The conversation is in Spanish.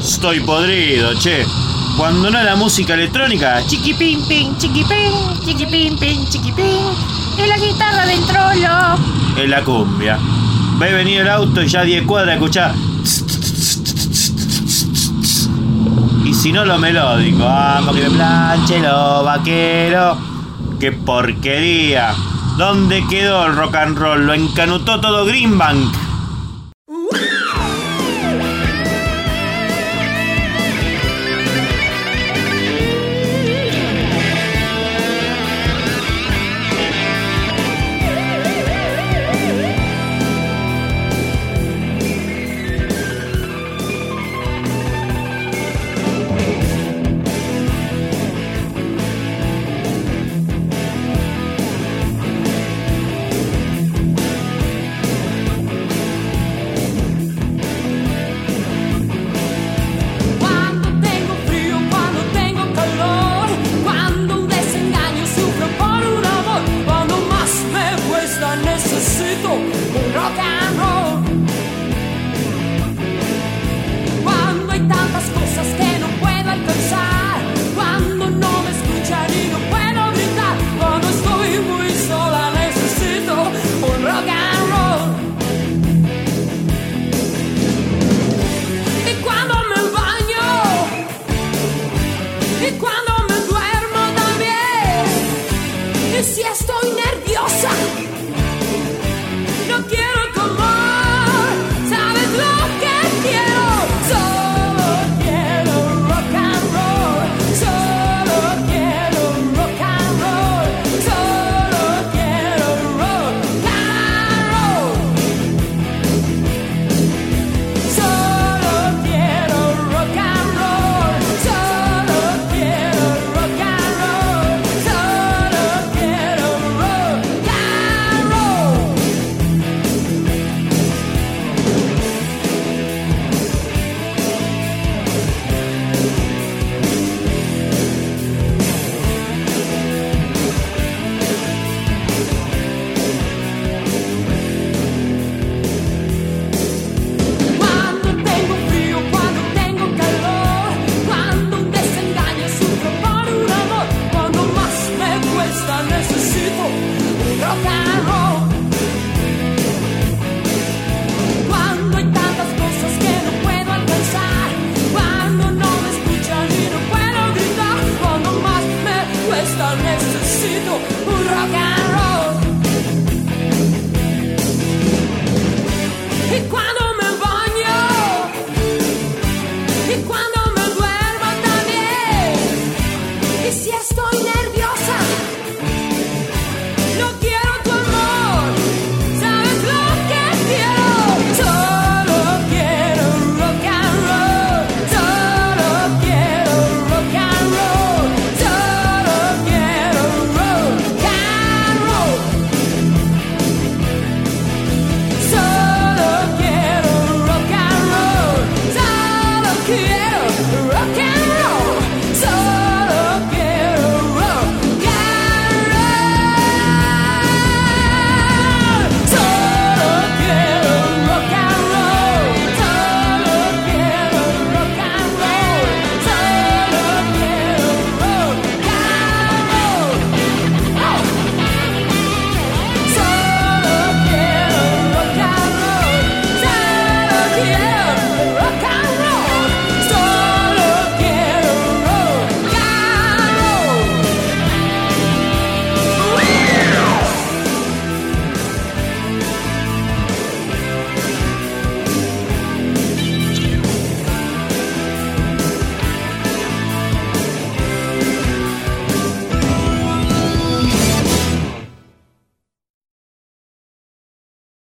Estoy podrido, che. Cuando no la música electrónica, Chiqui pim pim, chiqui pim, chiqui pim pim, chiqui pim. Es la guitarra del trolo. es la cumbia. Ve venir el auto y ya 10 cuadras escuchá. Y si no lo melódico, vamos que me planche lo vaquero. ¡Qué porquería! ¿Dónde quedó el rock and roll? Lo encanutó todo Greenbank.